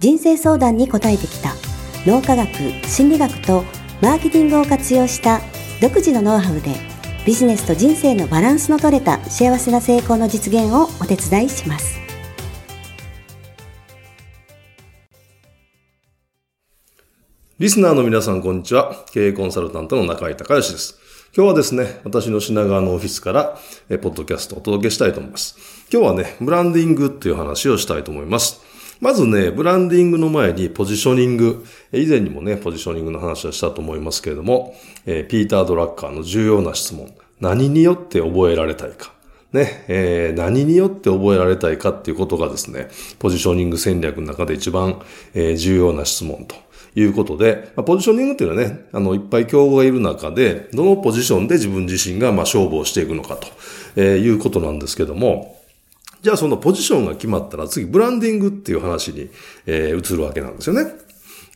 人生相談に応えてきた脳科学、心理学とマーケティングを活用した独自のノウハウでビジネスと人生のバランスの取れた幸せな成功の実現をお手伝いします。リスナーの皆さん、こんにちは。経営コンサルタントの中井隆義です。今日はですね、私の品川のオフィスから、えポッドキャストをお届けしたいと思います。今日はね、ブランディングっていう話をしたいと思います。まずね、ブランディングの前にポジショニング。以前にもね、ポジショニングの話はしたと思いますけれども、えー、ピーター・ドラッカーの重要な質問。何によって覚えられたいか。ね、えー、何によって覚えられたいかっていうことがですね、ポジショニング戦略の中で一番、えー、重要な質問ということで、まあ、ポジショニングっていうのはね、あの、いっぱい競合がいる中で、どのポジションで自分自身が、まあ、勝負をしていくのかと、えー、いうことなんですけども、じゃあそのポジションが決まったら次、ブランディングっていう話に、えー、移るわけなんですよね。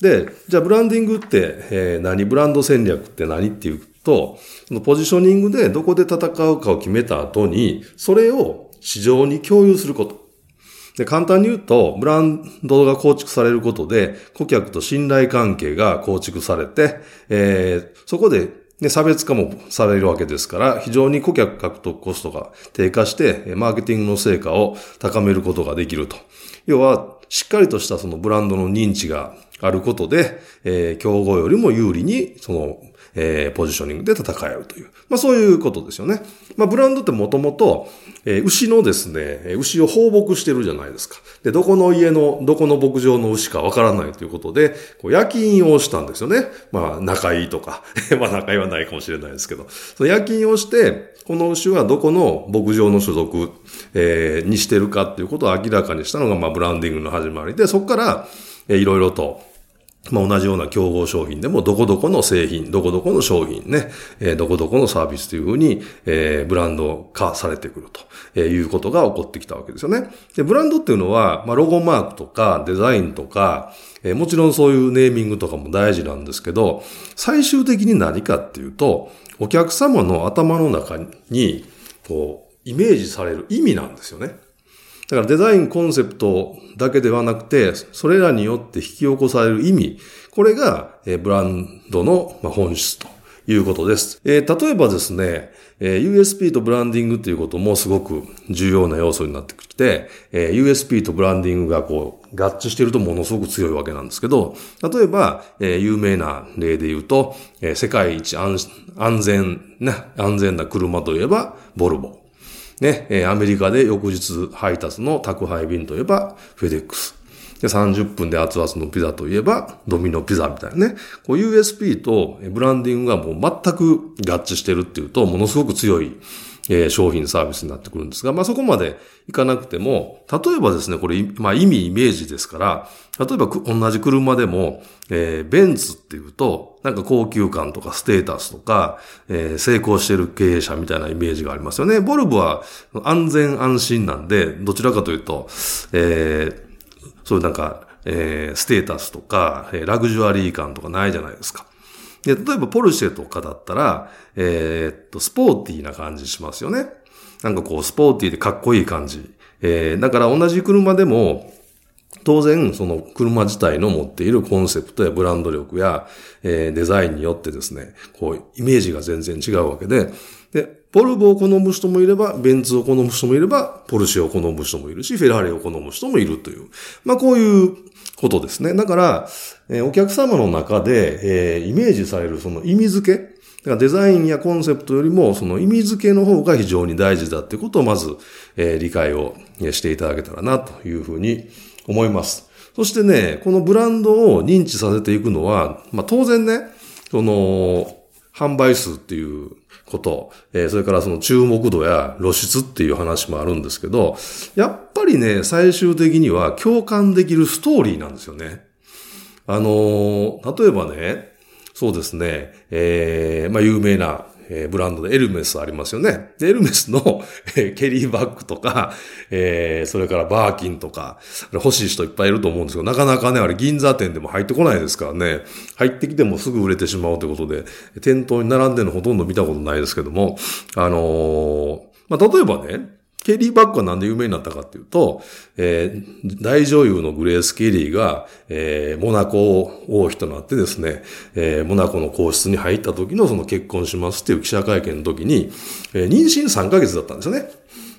で、じゃあブランディングって、えー、何ブランド戦略って何っていうと、そのポジショニングでどこで戦うかを決めた後に、それを市場に共有すること。で、簡単に言うと、ブランドが構築されることで、顧客と信頼関係が構築されて、えー、そこで、で、差別化もされるわけですから、非常に顧客獲得コストが低下して、マーケティングの成果を高めることができると。要は、しっかりとしたそのブランドの認知があることで、えー、競合よりも有利に、そのえー、ポジショニングで戦えるという。まあそういうことですよね。まあブランドってもともと、えー、牛のですね、牛を放牧してるじゃないですか。で、どこの家の、どこの牧場の牛かわからないということで、こう夜勤をしたんですよね。まあ仲いいとか。まあ仲いいはないかもしれないですけど。その夜勤をして、この牛はどこの牧場の所属、えー、にしてるかっていうことを明らかにしたのが、まあブランディングの始まりで、そこから、えー、いろいろと、まあ、同じような競合商品でも、どこどこの製品、どこどこの商品ね、えー、どこどこのサービスというふうに、えー、ブランド化されてくるとえいうことが起こってきたわけですよね。で、ブランドっていうのは、まあ、ロゴマークとかデザインとか、えー、もちろんそういうネーミングとかも大事なんですけど、最終的に何かっていうと、お客様の頭の中に、こう、イメージされる意味なんですよね。だからデザインコンセプトだけではなくて、それらによって引き起こされる意味、これがブランドの本質ということです。えー、例えばですね、えー、USP とブランディングということもすごく重要な要素になってきて、えー、USP とブランディングがこう合致しているとものすごく強いわけなんですけど、例えば、えー、有名な例で言うと、えー、世界一安全な、安全な車といえば、ボルボ。ね、えアメリカで翌日配達の宅配便といえば、フェデックス。で、30分で熱々のピザといえば、ドミノピザみたいなね。こう USP とブランディングがもう全く合致してるっていうと、ものすごく強いえ、商品サービスになってくるんですが、まあ、そこまでいかなくても、例えばですね、これ、まあ、意味、イメージですから、例えば同じ車でも、えー、ベンツっていうと、なんか高級感とかステータスとか、えー、成功してる経営者みたいなイメージがありますよね。ボルボは安全安心なんで、どちらかというと、えー、そういうなんか、えー、ステータスとか、えラグジュアリー感とかないじゃないですか。で、例えばポルシェとかだったら、えー、っと、スポーティーな感じしますよね。なんかこう、スポーティーでかっこいい感じ。えー、だから同じ車でも、当然、その車自体の持っているコンセプトやブランド力や、えー、デザインによってですね、こう、イメージが全然違うわけで、で、ポルボを好む人もいれば、ベンツを好む人もいれば、ポルシェを好む人もいるし、フェラーリを好む人もいるという。まあ、こういうことですね。だから、えー、お客様の中で、えー、イメージされるその意味付け、だからデザインやコンセプトよりも、その意味付けの方が非常に大事だってことをまず、えー、理解をしていただけたらなというふうに思います。そしてね、このブランドを認知させていくのは、まあ当然ね、その、販売数っていうこと、えー、それからその注目度や露出っていう話もあるんですけど、やっぱりね、最終的には共感できるストーリーなんですよね。あのー、例えばね、そうですね、えー、まあ有名な、えー、ブランドでエルメスありますよね。で、エルメスの、えー、ケリーバッグとか、えー、それからバーキンとか、欲しい人いっぱいいると思うんですけど、なかなかね、あれ銀座店でも入ってこないですからね、入ってきてもすぐ売れてしまうということで、店頭に並んでるのほとんど見たことないですけども、あのー、まあ、例えばね、ケリー・バッグはなんで有名になったかっていうと、えー、大女優のグレース・ケリーが、えー、モナコ王妃となってですね、えー、モナコの皇室に入った時のその結婚しますっていう記者会見の時に、えー、妊娠3ヶ月だったんですよね。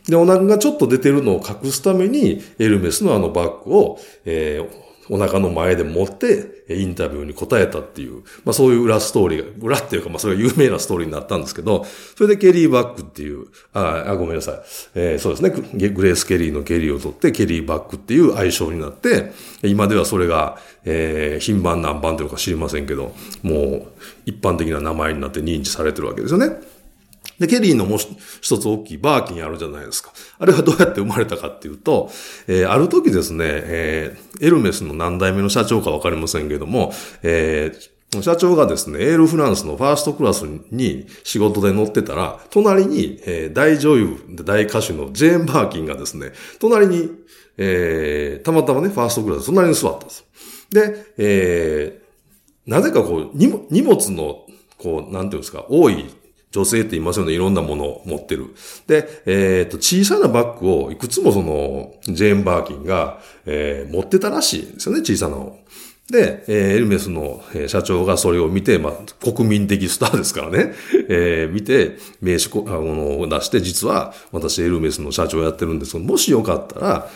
で、お腹がちょっと出てるのを隠すために、エルメスのあのバッグを、えー、お腹の前で持って、インタビューに答えたっていう、まあそういう裏ストーリーが、裏っていうかまあそれが有名なストーリーになったんですけど、それでケリーバックっていう、あ、あごめんなさい。えー、そうですね。グレース・ケリーのケリーを取って、ケリーバックっていう愛称になって、今ではそれが、えー、品番何番というか知りませんけど、もう一般的な名前になって認知されてるわけですよね。で、ケリーのもう一つ大きいバーキンあるじゃないですか。あれはどうやって生まれたかっていうと、えー、ある時ですね、えー、エルメスの何代目の社長かわかりませんけども、えー、社長がですね、エールフランスのファーストクラスに仕事で乗ってたら、隣に、えー、大女優大歌手のジェーン・バーキンがですね、隣に、えー、たまたまね、ファーストクラス隣に座ったんです。で、えー、なぜかこう、荷物の、こう、なんていうんですか、多い女性って言いますよね。いろんなものを持ってる。で、えっ、と、小さなバッグをいくつもその、ジェーン・バーキンが、えー、持ってたらしいんですよね。小さなので、えー、エルメスの社長がそれを見て、まあ、国民的スターですからね、えー、見て、名刺あのを出して、実は私エルメスの社長やってるんですけど、もしよかったら、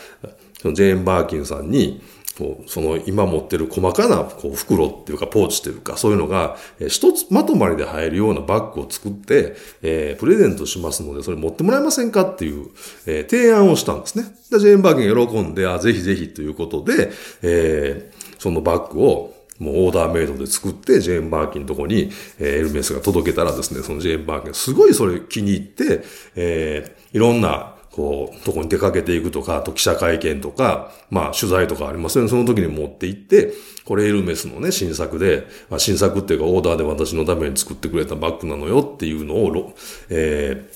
そのジェーン・バーキンさんに、こう、その今持ってる細かなこう袋っていうかポーチっていうかそういうのが、えー、一つまとまりで入るようなバッグを作って、え、プレゼントしますのでそれ持ってもらえませんかっていう、え、提案をしたんですね。で、ジェーンバーゲン喜んで、あ、ぜひぜひということで、えー、そのバッグをもうオーダーメイドで作って、ジェーン・バーキンのとこに、えー、エルメスが届けたらですね、そのジェーン・バーキンすごいそれ気に入って、えー、いろんなこう、とこに出かけていくとか、あと記者会見とか、まあ取材とかありますよね。その時に持って行って、これエルメスのね、新作で、まあ、新作っていうかオーダーで私のために作ってくれたバッグなのよっていうのを、え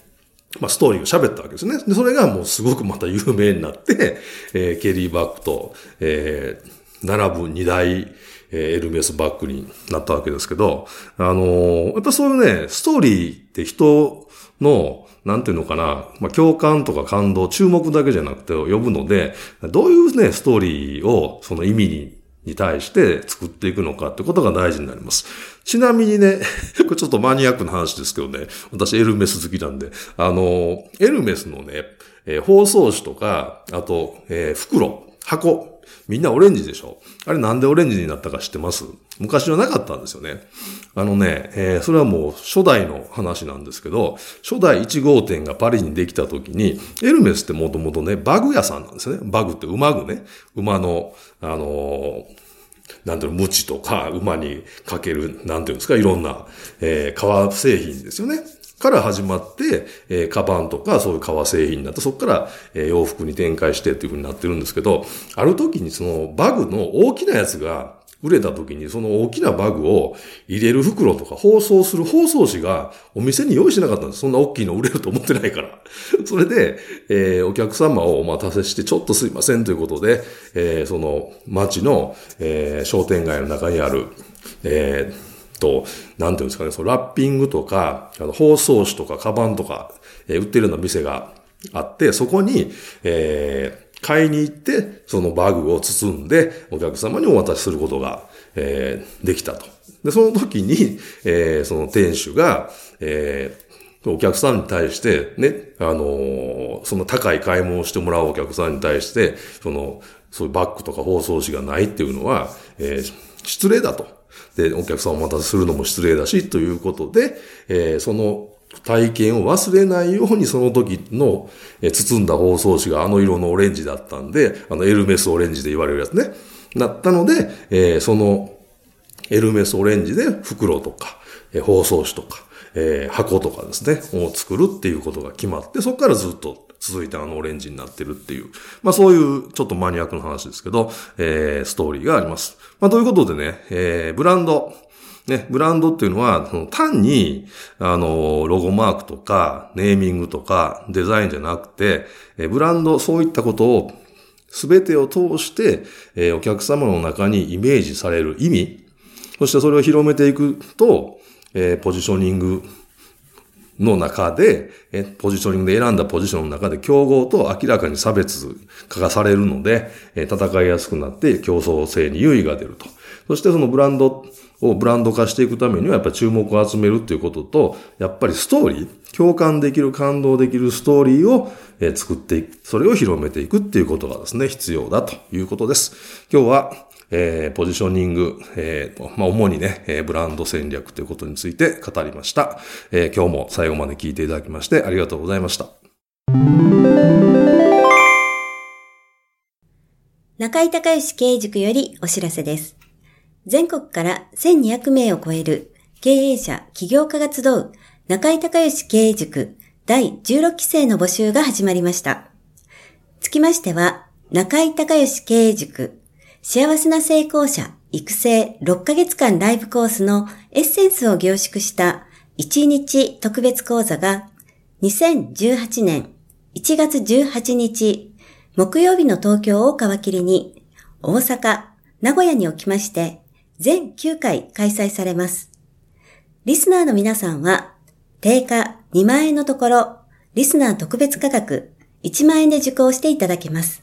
ー、まあ、ストーリーを喋ったわけですね。で、それがもうすごくまた有名になって、えー、ケリーバッグと、えー、並ぶ二大、えエルメスバッグになったわけですけど、あのー、やっぱそういうね、ストーリーって人の、なんていうのかな、まあ、共感とか感動、注目だけじゃなくて呼ぶので、どういうね、ストーリーをその意味にに対して作っていくのかってことが大事になります。ちなみにね、これちょっとマニアックな話ですけどね、私エルメス好きなんで、あの、エルメスのね、えー、包装紙とか、あと、えー、袋、箱、みんなオレンジでしょ？あれなんでオレンジになったか知ってます？昔はなかったんですよね。あのね、えー、それはもう初代の話なんですけど、初代1号店がパリにできた時に、エルメスってもともとね、バグ屋さんなんですよね。バグって馬具ね。馬の、あのー、なんていうの、無知とか馬にかける、なんていうんですか、いろんな、えー、革製品ですよね。から始まって、えー、カバンとかそういう革製品になって、そこから、えー、洋服に展開してっていう風になってるんですけど、ある時にそのバグの大きなやつが売れた時にその大きなバグを入れる袋とか包装する包装紙がお店に用意しなかったんです。そんな大きいの売れると思ってないから。それで、えー、お客様をお待たせしてちょっとすいませんということで、えー、その街の、えー、商店街の中にある、えーと、なんていうんですかね、そのラッピングとか、あの包装紙とかカバンとか、えー、売ってるような店があって、そこに、えー、買いに行って、そのバグを包んで、お客様にお渡しすることが、えー、できたと。で、その時に、えー、その店主が、えー、お客さんに対して、ね、あのー、その高い買い物をしてもらうお客さんに対して、その、そういうバッグとか包装紙がないっていうのは、えー、失礼だと。で、お客さんをお待たせするのも失礼だし、ということで、えー、その体験を忘れないようにその時の、え包んだ包装紙があの色のオレンジだったんで、あのエルメスオレンジで言われるやつね。なったので、えー、そのエルメスオレンジで袋とか、えー、包装紙とか、えー、箱とかですね、を作るっていうことが決まって、そこからずっと続いてあのオレンジになってるっていう、まあそういうちょっとマニアックな話ですけど、えー、ストーリーがあります。まあ、ということでね、えー、ブランド、ね、ブランドっていうのは、その単に、あの、ロゴマークとか、ネーミングとか、デザインじゃなくて、えブランド、そういったことを、すべてを通して、えお客様の中にイメージされる意味、そしてそれを広めていくと、えポジショニングの中で、え、ポジショニングで選んだポジションの中で競合と明らかに差別化がされるので、え戦いやすくなって競争性に優位が出ると。そしてそのブランドをブランド化していくためにはやっぱり注目を集めるっていうことと、やっぱりストーリー、共感できる、感動できるストーリーを作っていく、それを広めていくっていうことがですね、必要だということです。今日はえー、ポジショニング、えー、まあ、主にね、えー、ブランド戦略ということについて語りました、えー、今日も最後まで聞いていただきましてありがとうございました。中井隆義経営塾よりお知らせです。全国から1200名を超える経営者、起業家が集う中井隆義経営塾第16期生の募集が始まりました。つきましては、中井隆義経営塾幸せな成功者育成6ヶ月間ライブコースのエッセンスを凝縮した1日特別講座が2018年1月18日木曜日の東京を皮切りに大阪、名古屋におきまして全9回開催されます。リスナーの皆さんは定価2万円のところリスナー特別価格1万円で受講していただけます。